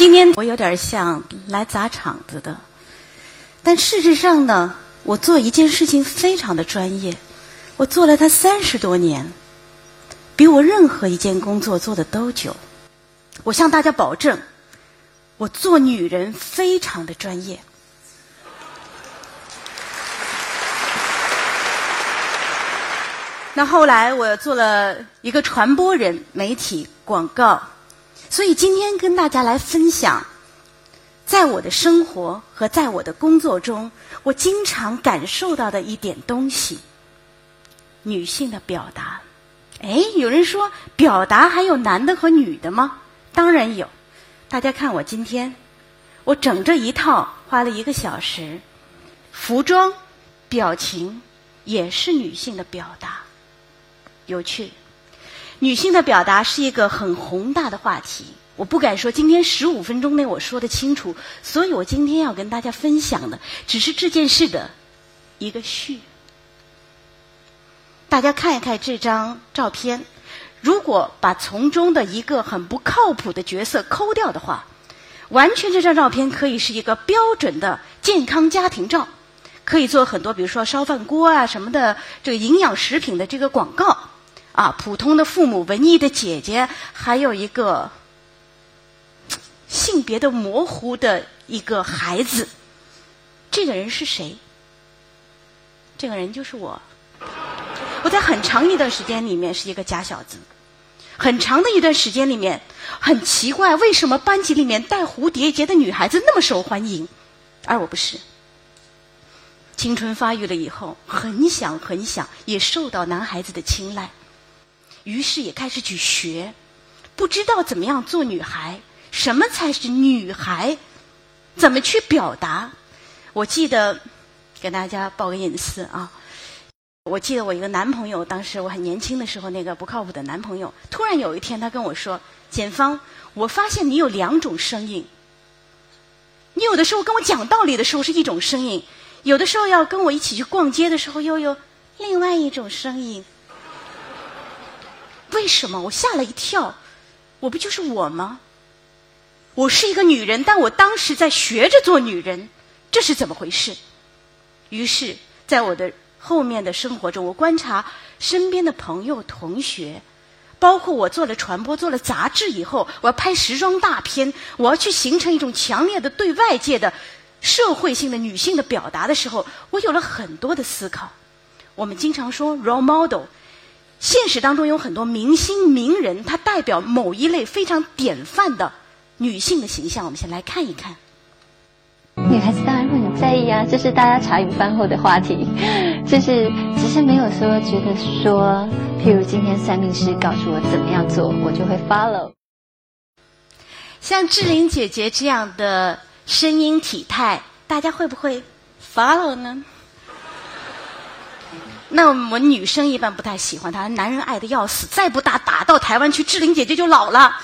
今天我有点像来砸场子的，但事实上呢，我做一件事情非常的专业，我做了它三十多年，比我任何一件工作做的都久。我向大家保证，我做女人非常的专业。那后来我做了一个传播人、媒体、广告，所以今天跟大家来分享，在我的生活和在我的工作中，我经常感受到的一点东西——女性的表达。哎，有人说表达还有男的和女的吗？当然有。大家看我今天，我整这一套花了一个小时，服装、表情也是女性的表达。有趣，女性的表达是一个很宏大的话题。我不敢说今天十五分钟内我说的清楚，所以我今天要跟大家分享的只是这件事的一个序。大家看一看这张照片，如果把从中的一个很不靠谱的角色抠掉的话，完全这张照片可以是一个标准的健康家庭照，可以做很多，比如说烧饭锅啊什么的，这个营养食品的这个广告。啊，普通的父母，文艺的姐姐，还有一个性别的模糊的一个孩子。这个人是谁？这个人就是我。我在很长一段时间里面是一个假小子，很长的一段时间里面，很奇怪，为什么班级里面戴蝴蝶结的女孩子那么受欢迎，而我不是。青春发育了以后，很想很想，也受到男孩子的青睐。于是也开始去学，不知道怎么样做女孩，什么才是女孩，怎么去表达？我记得给大家报个隐私啊，我记得我一个男朋友，当时我很年轻的时候，那个不靠谱的男朋友，突然有一天他跟我说：“简芳，我发现你有两种声音，你有的时候跟我讲道理的时候是一种声音，有的时候要跟我一起去逛街的时候又有另外一种声音。”为什么我吓了一跳？我不就是我吗？我是一个女人，但我当时在学着做女人，这是怎么回事？于是，在我的后面的生活中，我观察身边的朋友、同学，包括我做了传播、做了杂志以后，我要拍时装大片，我要去形成一种强烈的对外界的社会性的女性的表达的时候，我有了很多的思考。我们经常说 role model。现实当中有很多明星名人，他代表某一类非常典范的女性的形象。我们先来看一看。女孩子当然会很在意啊，这是大家茶余饭后的话题，就是只是没有说觉得说，譬如今天算命师告诉我怎么样做，我就会 follow。像志玲姐姐这样的声音体态，大家会不会 follow 呢？那我们女生一般不太喜欢他，男人爱的要死，再不打打到台湾去，志玲姐姐就老了。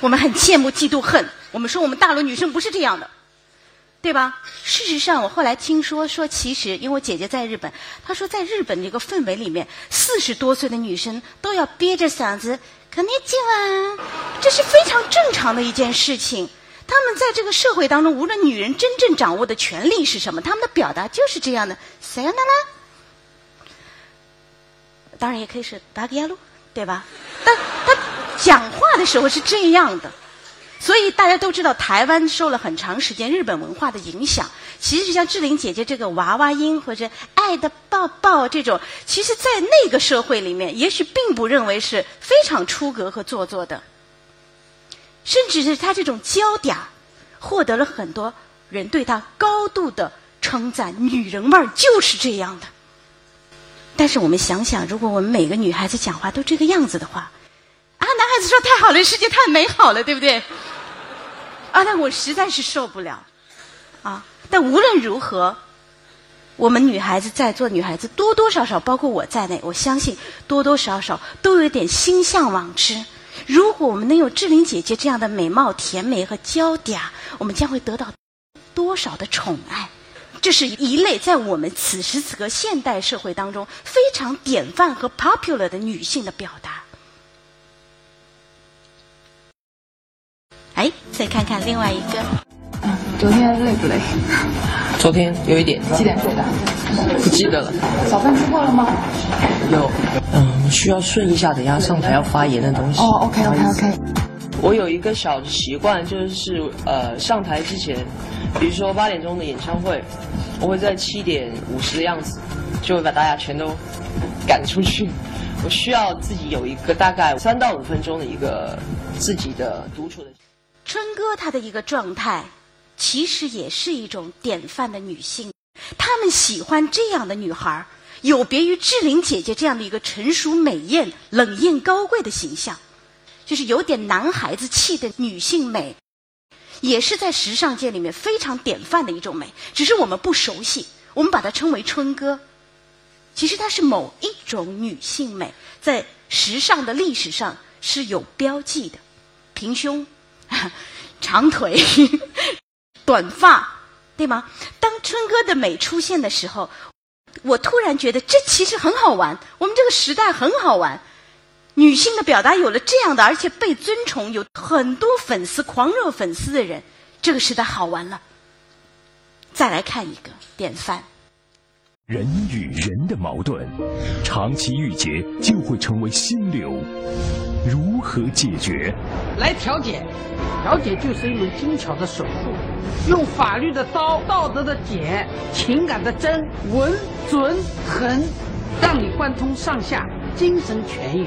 我们很羡慕、嫉妒、恨。我们说我们大陆女生不是这样的，对吧？事实上，我后来听说说，其实因为我姐姐在日本，她说在日本这个氛围里面，四十多岁的女生都要憋着嗓子，肯定进啊，这是非常正常的一件事情。他们在这个社会当中，无论女人真正掌握的权利是什么，他们的表达就是这样的。谁呀，娜娜？当然也可以是达格亚路，对吧？但他讲话的时候是这样的，所以大家都知道，台湾受了很长时间日本文化的影响。其实像志玲姐姐这个娃娃音或者爱的抱抱这种，其实在那个社会里面，也许并不认为是非常出格和做作的。甚至是他这种娇嗲，获得了很多人对他高度的称赞。女人味儿就是这样的。但是我们想想，如果我们每个女孩子讲话都这个样子的话，啊，男孩子说太好了，世界太美好了，对不对？啊，那我实在是受不了。啊，但无论如何，我们女孩子在座女孩子多多少少，包括我在内，我相信多多少少都有点心向往之。如果我们能有志玲姐姐这样的美貌、甜美和娇嗲，我们将会得到多少的宠爱？这是一类在我们此时此刻现代社会当中非常典范和 popular 的女性的表达。哎，再看看另外一个。嗯，昨天累不累？昨天有一点。几点睡的？不记得了。早饭吃过了吗？有。嗯，需要顺一下，等下上台要发言的东西。哦，OK OK OK。我有一个小的习惯，就是呃，上台之前，比如说八点钟的演唱会，我会在七点五十的样子，就会把大家全都赶出去。我需要自己有一个大概三到五分钟的一个自己的独处的。春哥他的一个状态，其实也是一种典范的女性，他们喜欢这样的女孩有别于志玲姐姐这样的一个成熟美艳、冷艳高贵的形象。就是有点男孩子气的女性美，也是在时尚界里面非常典范的一种美。只是我们不熟悉，我们把它称为春哥。其实它是某一种女性美，在时尚的历史上是有标记的：平胸、长腿、短发，对吗？当春哥的美出现的时候，我突然觉得这其实很好玩。我们这个时代很好玩。女性的表达有了这样的，而且被尊崇，有很多粉丝、狂热粉丝的人，这个时代好玩了。再来看一个典范：人与人的矛盾，长期郁结就会成为心流，如何解决？来调解，调解就是一门精巧的手术，用法律的刀、道德的剪、情感的针，稳、准、狠，让你贯通上下。精神痊愈，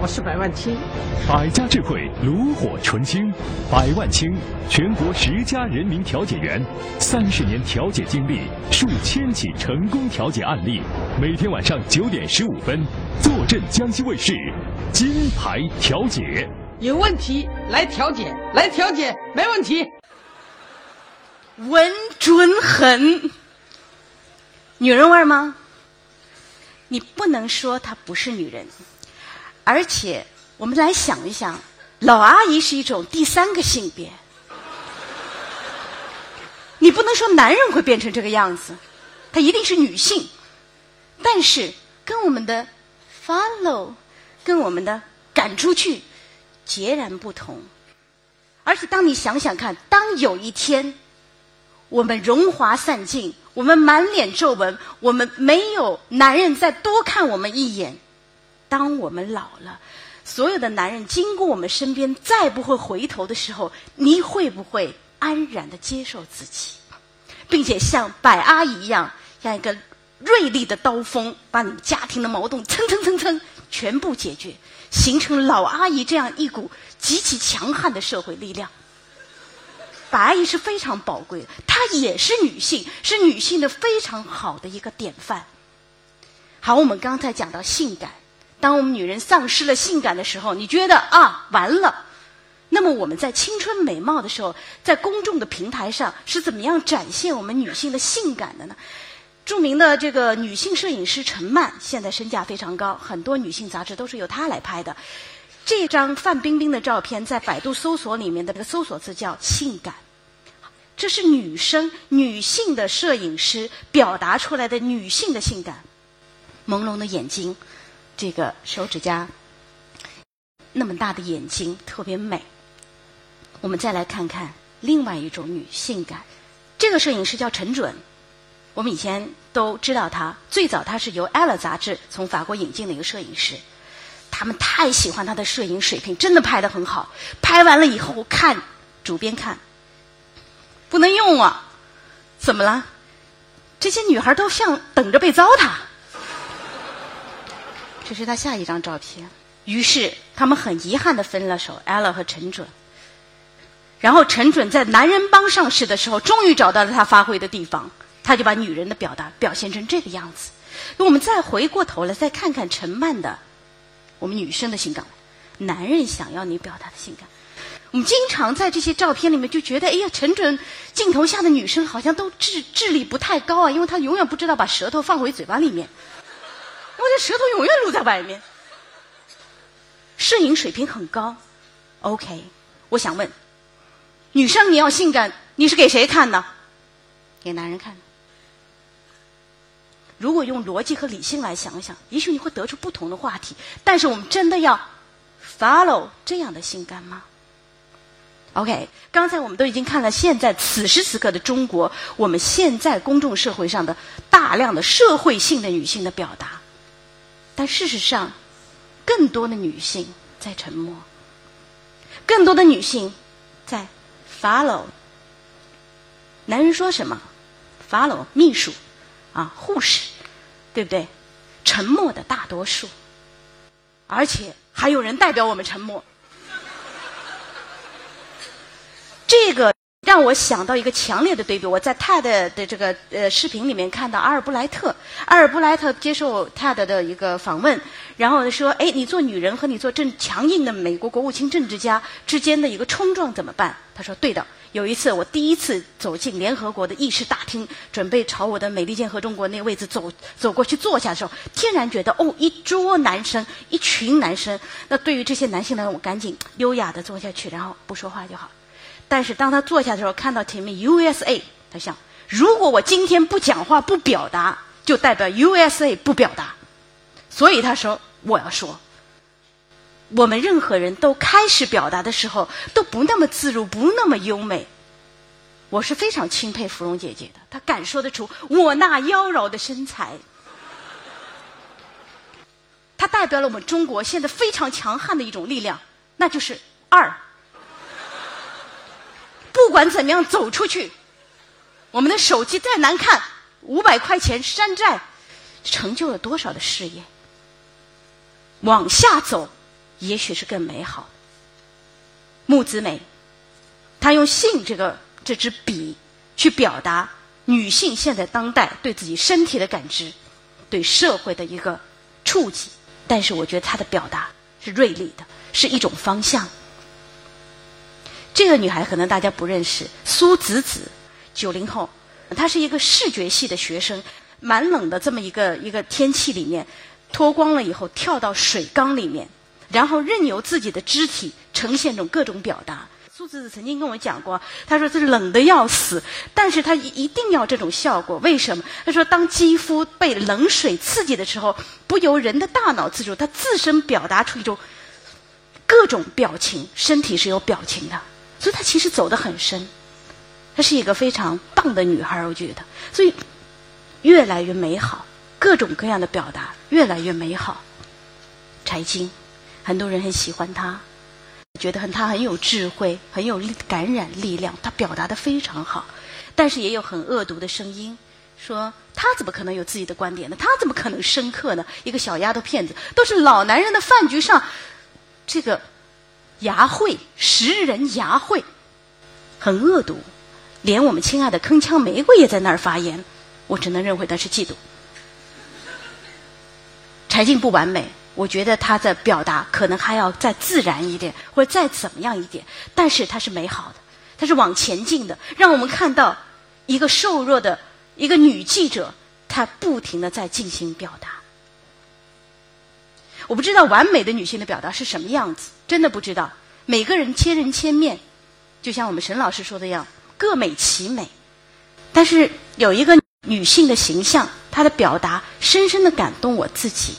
我是百万青。百家智慧，炉火纯青。百万青，全国十佳人民调解员，三十年调解经历，数千起成功调解案例。每天晚上九点十五分，坐镇江西卫视，金牌调解。有问题来调解，来调解，没问题。稳准狠，女人味吗？你不能说她不是女人，而且我们来想一想，老阿姨是一种第三个性别，你不能说男人会变成这个样子，她一定是女性，但是跟我们的 follow，跟我们的赶出去截然不同，而且当你想想看，当有一天我们荣华散尽。我们满脸皱纹，我们没有男人再多看我们一眼。当我们老了，所有的男人经过我们身边再不会回头的时候，你会不会安然的接受自己，并且像百阿姨一样，像一个锐利的刀锋，把你们家庭的矛盾蹭蹭蹭蹭全部解决，形成老阿姨这样一股极其强悍的社会力量？白阿姨是非常宝贵的，她也是女性，是女性的非常好的一个典范。好，我们刚才讲到性感，当我们女人丧失了性感的时候，你觉得啊，完了。那么我们在青春美貌的时候，在公众的平台上是怎么样展现我们女性的性感的呢？著名的这个女性摄影师陈曼，现在身价非常高，很多女性杂志都是由她来拍的。这张范冰冰的照片在百度搜索里面的这个搜索词叫“性感”。这是女生、女性的摄影师表达出来的女性的性感，朦胧的眼睛，这个手指甲，那么大的眼睛特别美。我们再来看看另外一种女性感，这个摄影师叫陈准，我们以前都知道他，最早他是由《ella》杂志从法国引进的一个摄影师，他们太喜欢他的摄影水平，真的拍的很好。拍完了以后，看主编看。不能用啊！怎么了？这些女孩都像等着被糟蹋。这是他下一张照片。于是他们很遗憾的分了手，ella 和陈准。然后陈准在男人帮上市的时候，终于找到了他发挥的地方，他就把女人的表达表现成这个样子。我们再回过头来再看看陈曼的，我们女生的性感，男人想要你表达的性感。我们经常在这些照片里面就觉得，哎呀，陈准镜头下的女生好像都智智力不太高啊，因为她永远不知道把舌头放回嘴巴里面，我的舌头永远露在外面。摄影水平很高，OK，我想问，女生你要性感，你是给谁看呢？给男人看。如果用逻辑和理性来想想，也许你会得出不同的话题。但是我们真的要 follow 这样的性感吗？OK，刚才我们都已经看了，现在此时此刻的中国，我们现在公众社会上的大量的社会性的女性的表达，但事实上，更多的女性在沉默，更多的女性在 follow。男人说什么，follow 秘书啊，护士，对不对？沉默的大多数，而且还有人代表我们沉默。这个让我想到一个强烈的对比。我在 TED 的这个呃视频里面看到阿尔布莱特，阿尔布莱特接受 TED 的一个访问，然后说：“哎，你做女人和你做正强硬的美国国务卿政治家之间的一个冲撞怎么办？”他说：“对的，有一次我第一次走进联合国的议事大厅，准备朝我的美利坚合众国那个位置走走过去坐下的时候，天然觉得哦，一桌男生，一群男生。那对于这些男性呢，我赶紧优雅的坐下去，然后不说话就好。”但是当他坐下的时候，看到前面 USA，他想：如果我今天不讲话、不表达，就代表 USA 不表达。所以他说：“我要说，我们任何人都开始表达的时候，都不那么自如，不那么优美。”我是非常钦佩芙蓉姐姐的，她敢说得出我那妖娆的身材。她代表了我们中国现在非常强悍的一种力量，那就是二。不管怎么样走出去，我们的手机再难看，五百块钱山寨，成就了多少的事业？往下走，也许是更美好。木子美，她用性这个这支笔去表达女性现在当代对自己身体的感知，对社会的一个触及。但是我觉得她的表达是锐利的，是一种方向。这个女孩可能大家不认识，苏子子，九零后，她是一个视觉系的学生，蛮冷的这么一个一个天气里面，脱光了以后跳到水缸里面，然后任由自己的肢体呈现种各种表达。苏子子曾经跟我讲过，她说这冷的要死，但是她一一定要这种效果，为什么？她说当肌肤被冷水刺激的时候，不由人的大脑自主，她自身表达出一种各种表情，身体是有表情的。所以她其实走得很深，她是一个非常棒的女孩我觉得，所以越来越美好，各种各样的表达越来越美好。柴静，很多人很喜欢她，觉得很她很有智慧，很有感染力量，她表达的非常好。但是也有很恶毒的声音，说她怎么可能有自己的观点呢？她怎么可能深刻呢？一个小丫头片子，都是老男人的饭局上，这个。牙慧，食人牙慧，很恶毒，连我们亲爱的铿锵玫瑰也在那儿发言，我只能认为他是嫉妒。柴静不完美，我觉得他的表达可能还要再自然一点，或者再怎么样一点，但是他是美好的，他是往前进的，让我们看到一个瘦弱的一个女记者，她不停的在进行表达。我不知道完美的女性的表达是什么样子，真的不知道。每个人千人千面，就像我们沈老师说的样，各美其美。但是有一个女性的形象，她的表达深深的感动我自己。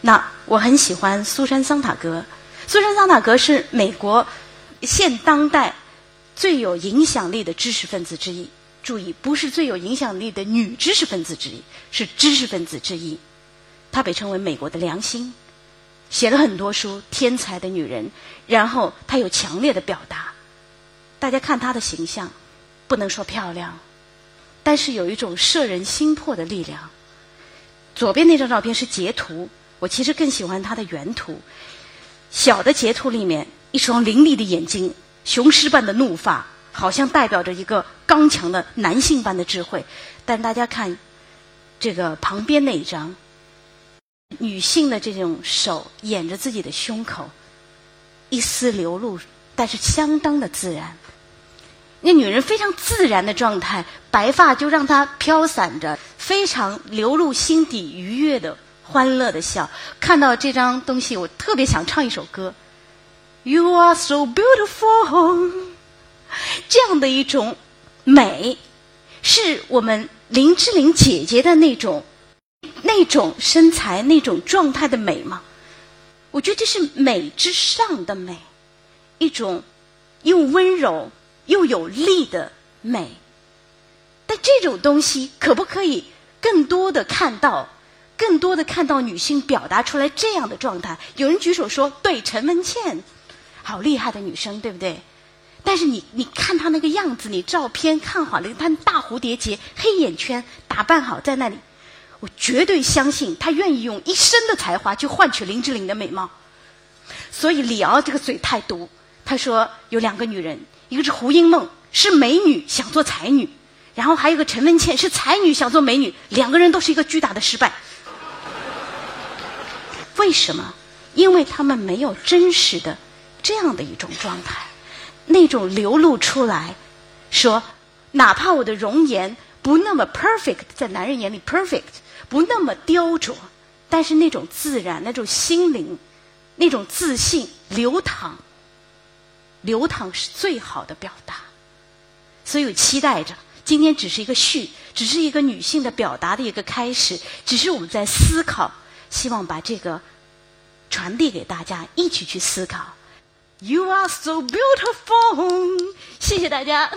那我很喜欢苏珊·桑塔格。苏珊·桑塔格是美国现当代最有影响力的知识分子之一。注意，不是最有影响力的女知识分子之一，是知识分子之一。她被称为美国的良心，写了很多书，天才的女人。然后她有强烈的表达，大家看她的形象，不能说漂亮，但是有一种摄人心魄的力量。左边那张照片是截图，我其实更喜欢她的原图。小的截图里面，一双凌厉的眼睛，雄狮般的怒发，好像代表着一个刚强的男性般的智慧。但大家看这个旁边那一张。女性的这种手掩着自己的胸口，一丝流露，但是相当的自然。那女人非常自然的状态，白发就让她飘散着，非常流露心底愉悦的欢乐的笑。看到这张东西，我特别想唱一首歌：You are so beautiful。这样的一种美，是我们林志玲姐姐的那种。那种身材、那种状态的美吗？我觉得这是美之上的美，一种又温柔又有力的美。但这种东西可不可以更多的看到，更多的看到女性表达出来这样的状态？有人举手说：“对，陈文茜，好厉害的女生，对不对？”但是你你看她那个样子，你照片看好了，她大蝴蝶结、黑眼圈，打扮好在那里，我绝对相信他愿意用一生的才华去换取林志玲的美貌。所以李敖这个嘴太毒，他说有两个女人，一个是胡因梦，是美女想做才女，然后还有个陈文茜是才女想做美女，两个人都是一个巨大的失败。为什么？因为他们没有真实的这样的一种状态，那种流露出来，说哪怕我的容颜不那么 perfect，在男人眼里 perfect，不那么雕琢，但是那种自然，那种心灵。那种自信流淌，流淌是最好的表达。所以我期待着，今天只是一个序，只是一个女性的表达的一个开始，只是我们在思考，希望把这个传递给大家，一起去思考。You are so beautiful，谢谢大家。